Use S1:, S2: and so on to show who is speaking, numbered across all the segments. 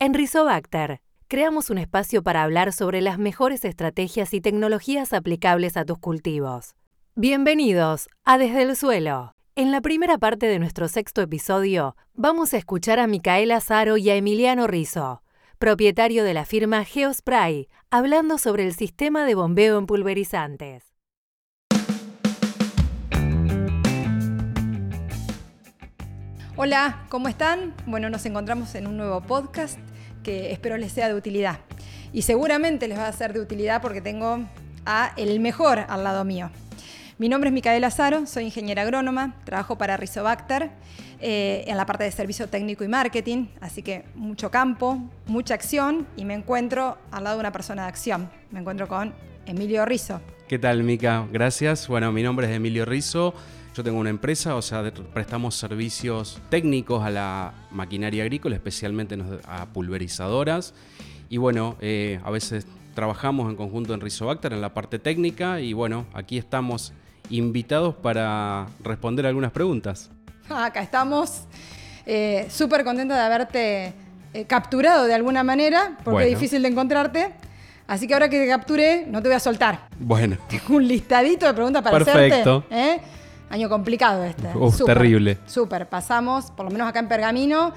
S1: En Rizobacter, creamos un espacio para hablar sobre las mejores estrategias y tecnologías aplicables a tus cultivos. Bienvenidos a Desde el Suelo. En la primera parte de nuestro sexto episodio, vamos a escuchar a Micaela Zaro y a Emiliano Rizzo, propietario de la firma Geospray, hablando sobre el sistema de bombeo en pulverizantes.
S2: Hola, ¿cómo están? Bueno, nos encontramos en un nuevo podcast que espero les sea de utilidad. Y seguramente les va a ser de utilidad porque tengo a el mejor al lado mío. Mi nombre es Micaela Azaro, soy ingeniera agrónoma, trabajo para Rizobacter eh, en la parte de servicio técnico y marketing, así que mucho campo, mucha acción y me encuentro al lado de una persona de acción. Me encuentro con Emilio Rizo.
S3: ¿Qué tal, Mica? Gracias. Bueno, mi nombre es Emilio Rizo. Yo tengo una empresa, o sea, prestamos servicios técnicos a la maquinaria agrícola, especialmente a pulverizadoras. Y bueno, eh, a veces trabajamos en conjunto en Rizobacter en la parte técnica y bueno, aquí estamos invitados para responder algunas preguntas.
S2: Acá estamos eh, súper contentos de haberte eh, capturado de alguna manera, porque es difícil de encontrarte. Así que ahora que te capturé, no te voy a soltar.
S3: Bueno.
S2: Tengo un listadito de preguntas para
S3: Perfecto.
S2: hacerte. Año complicado este.
S3: Uf, terrible.
S2: Súper. Pasamos, por lo menos acá en Pergamino,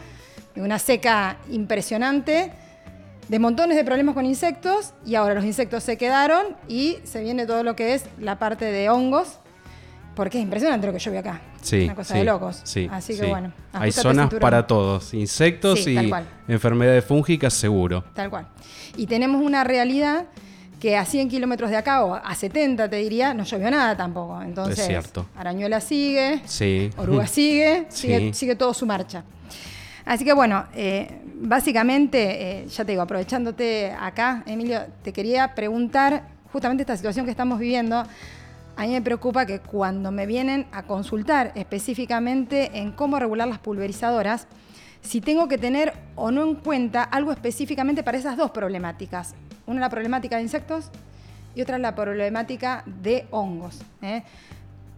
S2: de una seca impresionante, de montones de problemas con insectos, y ahora los insectos se quedaron y se viene todo lo que es la parte de hongos, porque es impresionante lo que yo veo acá.
S3: Sí.
S2: Una cosa de locos.
S3: Sí.
S2: Así que bueno.
S3: Hay zonas para todos, insectos y enfermedades fúngicas seguro.
S2: Tal cual. Y tenemos una realidad que a 100 kilómetros de acá o a 70 te diría, no llovió nada tampoco. Entonces,
S3: es cierto.
S2: Arañuela sigue,
S3: sí.
S2: Oruga sigue, sigue, sigue todo su marcha. Así que bueno, eh, básicamente, eh, ya te digo, aprovechándote acá, Emilio, te quería preguntar justamente esta situación que estamos viviendo. A mí me preocupa que cuando me vienen a consultar específicamente en cómo regular las pulverizadoras, si tengo que tener o no en cuenta algo específicamente para esas dos problemáticas. Una la problemática de insectos y otra la problemática de hongos. ¿eh?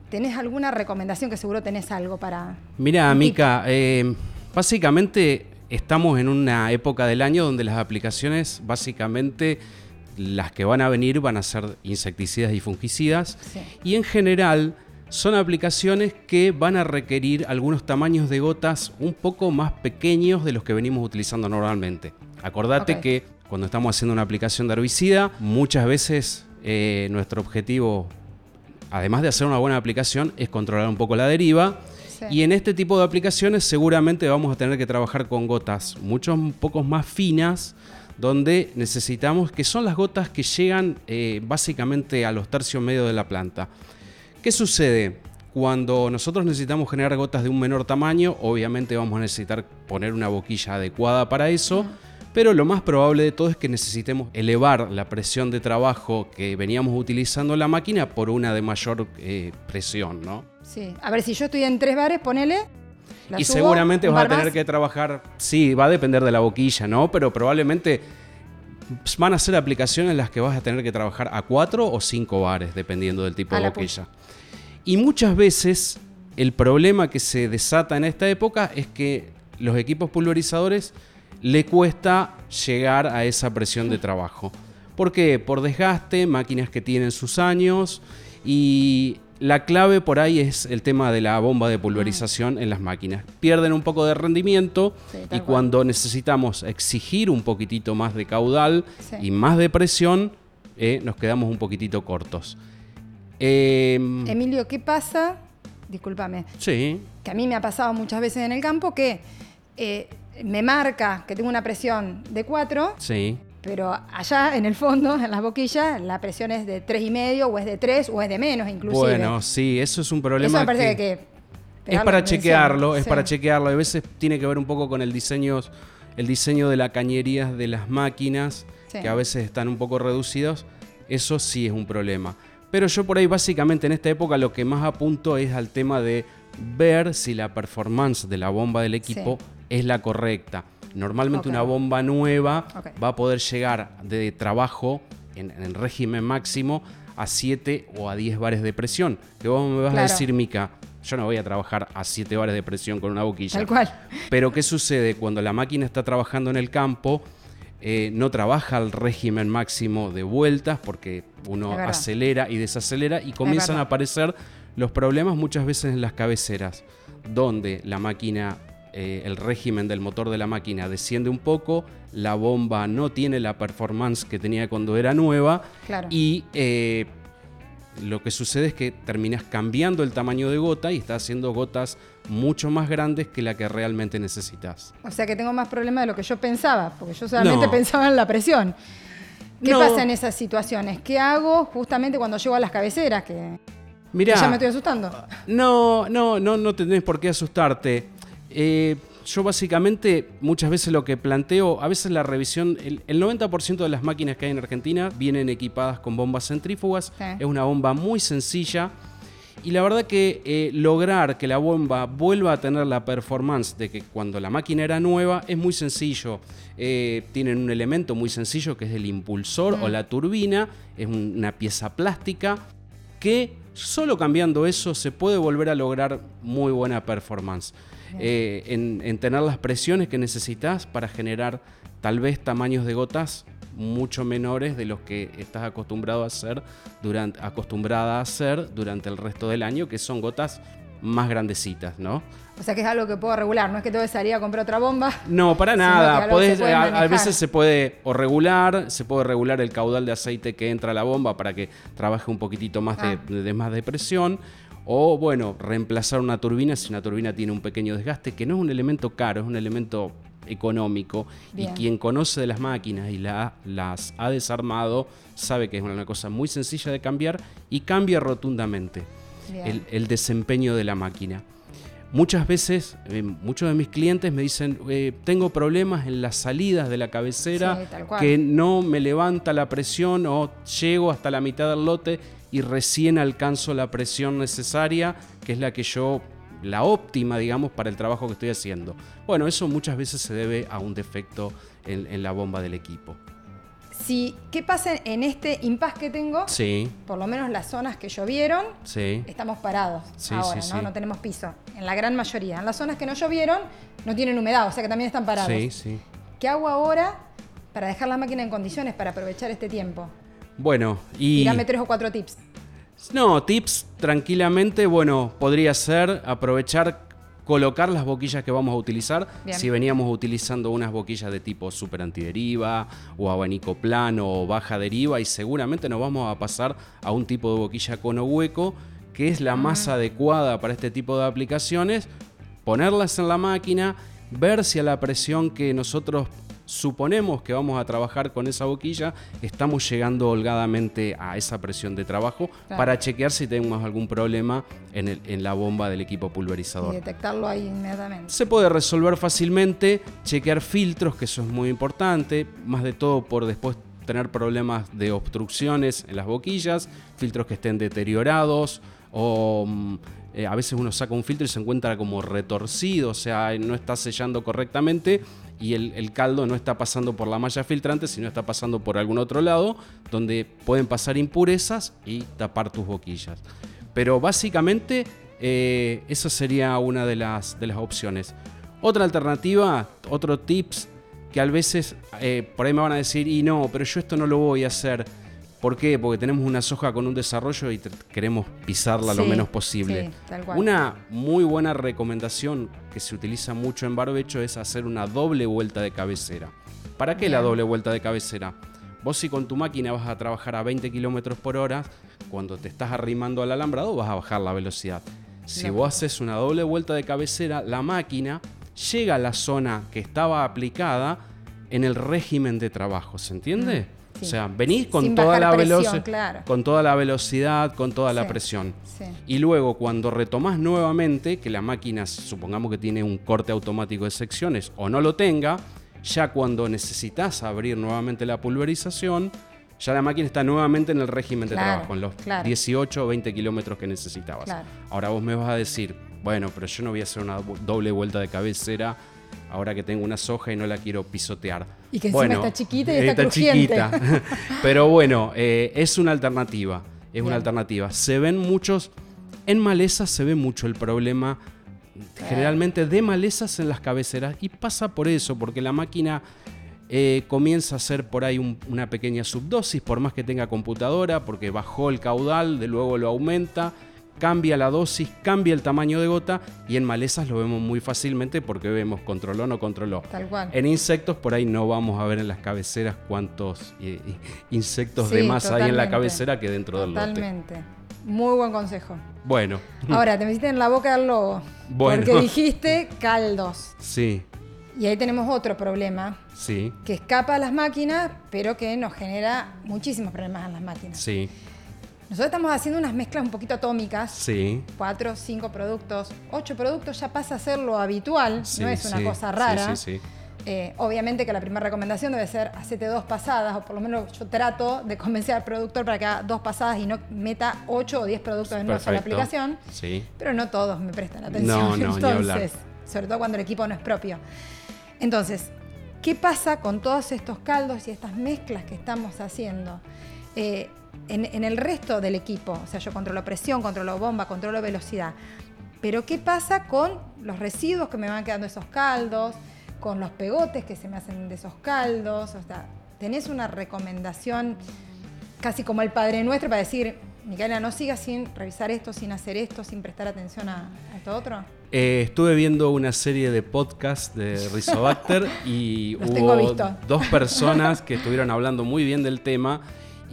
S2: ¿Tenés alguna recomendación que seguro tenés algo para...
S3: Mira, Mica, eh, básicamente estamos en una época del año donde las aplicaciones, básicamente las que van a venir van a ser insecticidas y fungicidas. Y en general son aplicaciones que van a requerir algunos tamaños de gotas un poco más pequeños de los que venimos utilizando normalmente. Acordate que cuando estamos haciendo una aplicación de herbicida, muchas veces eh, nuestro objetivo, además de hacer una buena aplicación, es controlar un poco la deriva. Y en este tipo de aplicaciones seguramente vamos a tener que trabajar con gotas muchos pocos más finas, donde necesitamos, que son las gotas que llegan eh, básicamente a los tercios medios de la planta. ¿Qué sucede? Cuando nosotros necesitamos generar gotas de un menor tamaño, obviamente vamos a necesitar poner una boquilla adecuada para eso pero lo más probable de todo es que necesitemos elevar la presión de trabajo que veníamos utilizando en la máquina por una de mayor eh, presión, ¿no?
S2: Sí, a ver, si yo estoy en tres bares, ponele...
S3: y seguramente vas a tener que trabajar, sí, va a depender de la boquilla, ¿no? Pero probablemente van a ser aplicaciones en las que vas a tener que trabajar a cuatro o cinco bares, dependiendo del tipo de boquilla. Y muchas veces el problema que se desata en esta época es que los equipos pulverizadores le cuesta llegar a esa presión de trabajo. ¿Por qué? Por desgaste, máquinas que tienen sus años y la clave por ahí es el tema de la bomba de pulverización en las máquinas. Pierden un poco de rendimiento y cuando necesitamos exigir un poquitito más de caudal y más de presión, eh, nos quedamos un poquitito cortos.
S2: Em, Emilio, ¿qué pasa? Discúlpame.
S3: Sí.
S2: Que a mí me ha pasado muchas veces en el campo que eh, me marca que tengo una presión de 4.
S3: Sí.
S2: Pero allá en el fondo, en las boquillas, la presión es de tres y medio, o es de 3, o es de menos inclusive.
S3: Bueno, sí, eso es un problema.
S2: Eso me parece que,
S3: es para chequearlo, es para chequearlo. A veces tiene que ver un poco con el diseño, el diseño de la cañería de las máquinas, que a veces están un poco reducidos. Eso sí es un problema. Pero yo por ahí básicamente en esta época lo que más apunto es al tema de ver si la performance de la bomba del equipo es la correcta. Normalmente una bomba nueva va a poder llegar de trabajo en, el régimen máximo a 7 o a 10 bares de presión. Que vos me vas a decir, Mica, yo no voy a trabajar a 7 horas de presión con una boquilla.
S2: Tal cual.
S3: Pero ¿qué sucede? Cuando la máquina está trabajando en el campo, eh, no trabaja al régimen máximo de vueltas porque uno acelera y desacelera y comienzan a aparecer los problemas muchas veces en las cabeceras, donde la máquina, eh, el régimen del motor de la máquina desciende un poco, la bomba no tiene la performance que tenía cuando era nueva y eh, lo que sucede es que terminas cambiando el tamaño de gota y estás haciendo gotas mucho más grandes que la que realmente necesitas.
S2: O sea que tengo más problemas de lo que yo pensaba, porque yo solamente pensaba en la presión. ¿Qué pasa en esas situaciones? ¿Qué hago justamente cuando llego a las cabeceras? Que, ya me estoy asustando.
S3: No, no, no, no tenés por qué asustarte. Eh, yo básicamente muchas veces lo que planteo, a veces la revisión, el, 90% de las máquinas que hay en Argentina vienen equipadas con bombas centrífugas, es una bomba muy sencilla y la verdad que eh, lograr que la bomba vuelva a tener la performance de que cuando la máquina era nueva es muy sencillo. Eh, tienen un elemento muy sencillo que es el impulsor o la turbina, es una pieza plástica que solo cambiando eso se puede volver a lograr muy buena performance. Eh, en, tener las presiones que necesitas para generar tal vez tamaños de gotas mucho menores de los que estás acostumbrado a hacer durante, acostumbrada a hacer durante el resto del año, que son gotas más grandecitas, ¿no?
S2: O sea que es algo que puedo regular, no es que a salir a comprar otra bomba.
S3: No, para nada. a, veces se puede o regular, se puede regular el caudal de aceite que entra a la bomba para que trabaje un poquitito más de, ah. de, más de presión. O bueno, reemplazar una turbina si una turbina tiene un pequeño desgaste, que no es un elemento caro, es un elemento económico. Y quien conoce de las máquinas y la, las ha desarmado sabe que es una cosa muy sencilla de cambiar y cambia rotundamente el, desempeño de la máquina. Muchas veces, eh, muchos de mis clientes me dicen, eh, tengo problemas en las salidas de la cabecera, que no me levanta la presión o llego hasta la mitad del lote y recién alcanzo la presión necesaria, que es la que yo, la óptima, digamos, para el trabajo que estoy haciendo. Bueno, eso muchas veces se debe a un defecto en, la bomba del equipo.
S2: Si, ¿Qué pasa en este impasse que tengo?
S3: Sí.
S2: Por lo menos las zonas que llovieron,
S3: sí.
S2: estamos parados ahora, ¿no? No tenemos piso. En la gran mayoría. En las zonas que no llovieron, no tienen humedad, o sea que también están parados.
S3: Sí, sí.
S2: ¿Qué hago ahora para dejar la máquina en condiciones para aprovechar este tiempo?
S3: Bueno, y...
S2: Dígame tres o cuatro tips.
S3: No, tips tranquilamente, bueno, podría ser aprovechar colocar las boquillas que vamos a utilizar. Si veníamos utilizando unas boquillas de tipo super antideriva o abanico plano o baja deriva y seguramente nos vamos a pasar a un tipo de boquilla cono hueco que es la más ah. adecuada para este tipo de aplicaciones. Ponerlas en la máquina, ver si a la presión que nosotros suponemos que vamos a trabajar con esa boquilla, estamos llegando holgadamente a esa presión de trabajo para chequear si tenemos algún problema en, la bomba del equipo pulverizador.
S2: Y detectarlo ahí inmediatamente.
S3: Se puede resolver fácilmente, chequear filtros, que eso es muy importante, más de todo por después tener problemas de obstrucciones en las boquillas, filtros que estén deteriorados o mm, eh, a veces uno saca un filtro y se encuentra como retorcido, o sea, no está sellando correctamente y el, caldo no está pasando por la malla filtrante, sino está pasando por algún otro lado, donde pueden pasar impurezas y tapar tus boquillas. Pero básicamente eh, esa sería una de las, opciones. Otra alternativa, otro tips que a veces eh, por ahí me van a decir, y no, pero yo esto no lo voy a hacer ¿Por qué? Porque tenemos una soja con un desarrollo y queremos pisarla lo menos posible. Una muy buena recomendación que se utiliza mucho en barbecho es hacer una doble vuelta de cabecera. ¿Para qué la doble vuelta de cabecera? Vos si con tu máquina vas a trabajar a 20 km por hora, cuando te estás arrimando al alambrado vas a bajar la velocidad. Si vos haces una doble vuelta de cabecera, la máquina llega a la zona que estaba aplicada en el régimen de trabajo, ¿se entiende? Mm. O sea, venís con toda, la velocidad, con toda la velocidad, con toda la presión. Y luego cuando retomás nuevamente, que la máquina supongamos que tiene un corte automático de secciones o no lo tenga, ya cuando necesitas abrir nuevamente la pulverización, ya la máquina está nuevamente en el régimen de trabajo, en los 18 o 20 kilómetros que necesitabas. Ahora vos me vas a decir, bueno, pero yo no voy a hacer una doble vuelta de cabecera ahora que tengo una soja y no la quiero pisotear.
S2: Y que encima está chiquita y está, chiquita.
S3: Pero bueno, eh, es una alternativa. Es una alternativa. Se ven muchos En malezas se ve mucho el problema generalmente de malezas en las cabeceras y pasa por eso, porque la máquina eh, comienza a hacer por ahí una pequeña subdosis, por más que tenga computadora, porque bajó el caudal, de luego lo aumenta, cambia la dosis, cambia el tamaño de gota y en malezas lo vemos muy fácilmente porque vemos controló o no controló.
S2: Tal cual.
S3: En insectos por ahí no vamos a ver en las cabeceras cuántos eh, insectos de más hay en la cabecera que dentro del lote.
S2: Totalmente. Muy buen consejo.
S3: Bueno.
S2: Ahora, te metiste en la boca del lobo. Bueno. Porque dijiste caldos.
S3: Sí.
S2: Y ahí tenemos otro problema.
S3: Sí.
S2: Que escapa a las máquinas, pero que nos genera muchísimos problemas en las máquinas.
S3: Sí.
S2: Nosotros estamos haciendo unas mezclas un poquito atómicas.
S3: Sí.
S2: Cuatro, cinco productos, ocho productos ya pasa a ser lo habitual, no es una cosa rara. Sí, sí, sí. Eh, obviamente que la primera recomendación debe ser hacete dos pasadas, o por lo menos yo trato de convencer al productor para que haga dos pasadas y no meta ocho o diez productos en una sola aplicación.
S3: Sí.
S2: Pero no todos me prestan atención.
S3: No, no,
S2: Entonces, sobre todo cuando el equipo no es propio. Entonces, ¿qué pasa con todos estos caldos y estas mezclas que estamos haciendo? Eh, en, el resto del equipo, o sea, yo controlo presión, controlo bomba, controlo velocidad. Pero ¿qué pasa con los residuos que me van quedando esos caldos? con los pegotes que se me hacen de esos caldos. O sea, tenés una recomendación casi como el Padre Nuestro para decir, Micaela, no sigas sin revisar esto, sin hacer esto, sin prestar atención a, esto otro.
S3: Eh, estuve viendo una serie de podcasts de Rizobacter y hubo dos personas que estuvieron hablando muy bien del tema.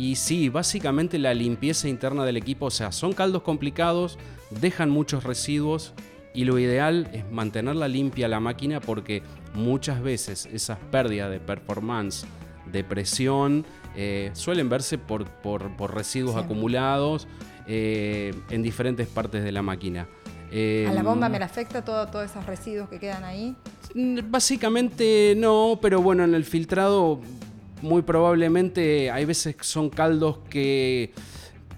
S3: Y sí, básicamente la limpieza interna del equipo, o sea, son caldos complicados, dejan muchos residuos y lo ideal es mantenerla limpia la máquina porque muchas veces esas pérdidas de performance, de presión, eh, suelen verse por, residuos acumulados eh, en diferentes partes de la máquina.
S2: ¿A la bomba me la afecta todo, todos esos residuos que quedan ahí?
S3: Básicamente no, pero bueno, en el filtrado muy probablemente hay veces que son caldos que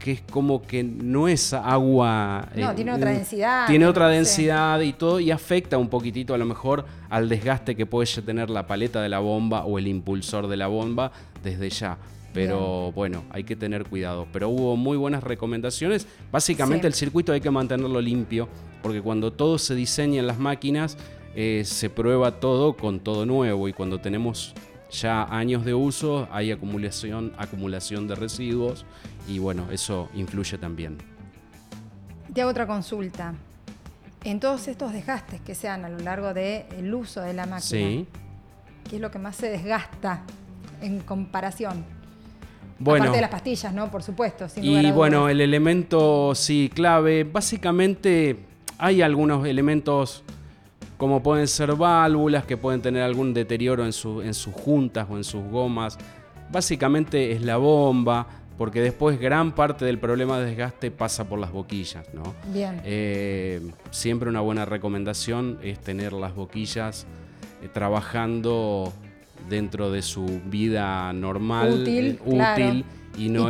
S3: que es como que no es agua.
S2: No, eh, tiene otra densidad.
S3: Tiene otra densidad y todo, y afecta un poquitito a lo mejor al desgaste que puede tener la paleta de la bomba o el impulsor de la bomba desde ya. Pero bueno, hay que tener cuidado. Pero hubo muy buenas recomendaciones. Básicamente el circuito hay que mantenerlo limpio, porque cuando todo se diseña en las máquinas, eh, se prueba todo con todo nuevo. Y cuando tenemos ya años de uso, hay acumulación, acumulación de residuos y bueno, eso influye también.
S2: Te hago otra consulta. En todos estos desgastes que sean a lo largo del uso de la máquina, ¿qué es lo que más se desgasta en comparación?
S3: Bueno,
S2: Aparte de las pastillas, ¿no? Por supuesto.
S3: y bueno, el elemento, sí, clave. Básicamente hay algunos elementos como pueden ser válvulas que pueden tener algún deterioro en, su, en sus juntas o en sus gomas. Básicamente es la bomba, porque después gran parte del problema de desgaste pasa por las boquillas, ¿no?
S2: Bien.
S3: Eh, siempre una buena recomendación es tener las boquillas eh, trabajando dentro de su vida normal,
S2: útil,
S3: eh, y no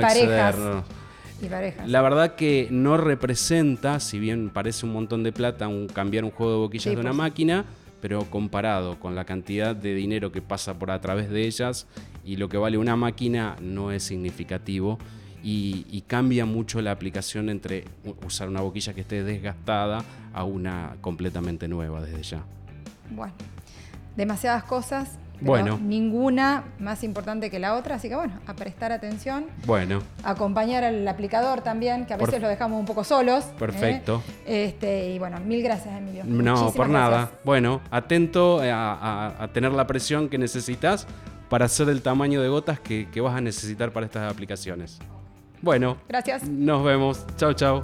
S3: La verdad que no representa, si bien parece un montón de plata, un, cambiar un juego de boquillas de una máquina, pero comparado con la cantidad de dinero que pasa por a través de ellas y lo que vale una máquina no es significativo y, cambia mucho la aplicación entre usar una boquilla que esté desgastada a una completamente nueva desde ya.
S2: Bueno, demasiadas cosas bueno. ninguna más importante que la otra, así que bueno, a prestar atención.
S3: Bueno.
S2: Acompañar al aplicador también, que a veces lo dejamos un poco solos. ¿eh?
S3: Perfecto.
S2: Este, y bueno, mil gracias, Emilio.
S3: No, por nada. Bueno, atento a, tener la presión que necesitas para hacer el tamaño de gotas que, que vas a necesitar para estas aplicaciones. Bueno.
S2: Gracias.
S3: Nos vemos. Chao, chao.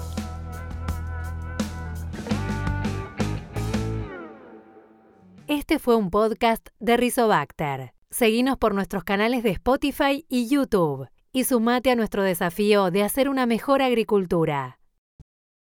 S1: Este fue un podcast de Rizobacter. Seguinos por nuestros canales de Spotify y YouTube y sumate a nuestro desafío de hacer una mejor agricultura.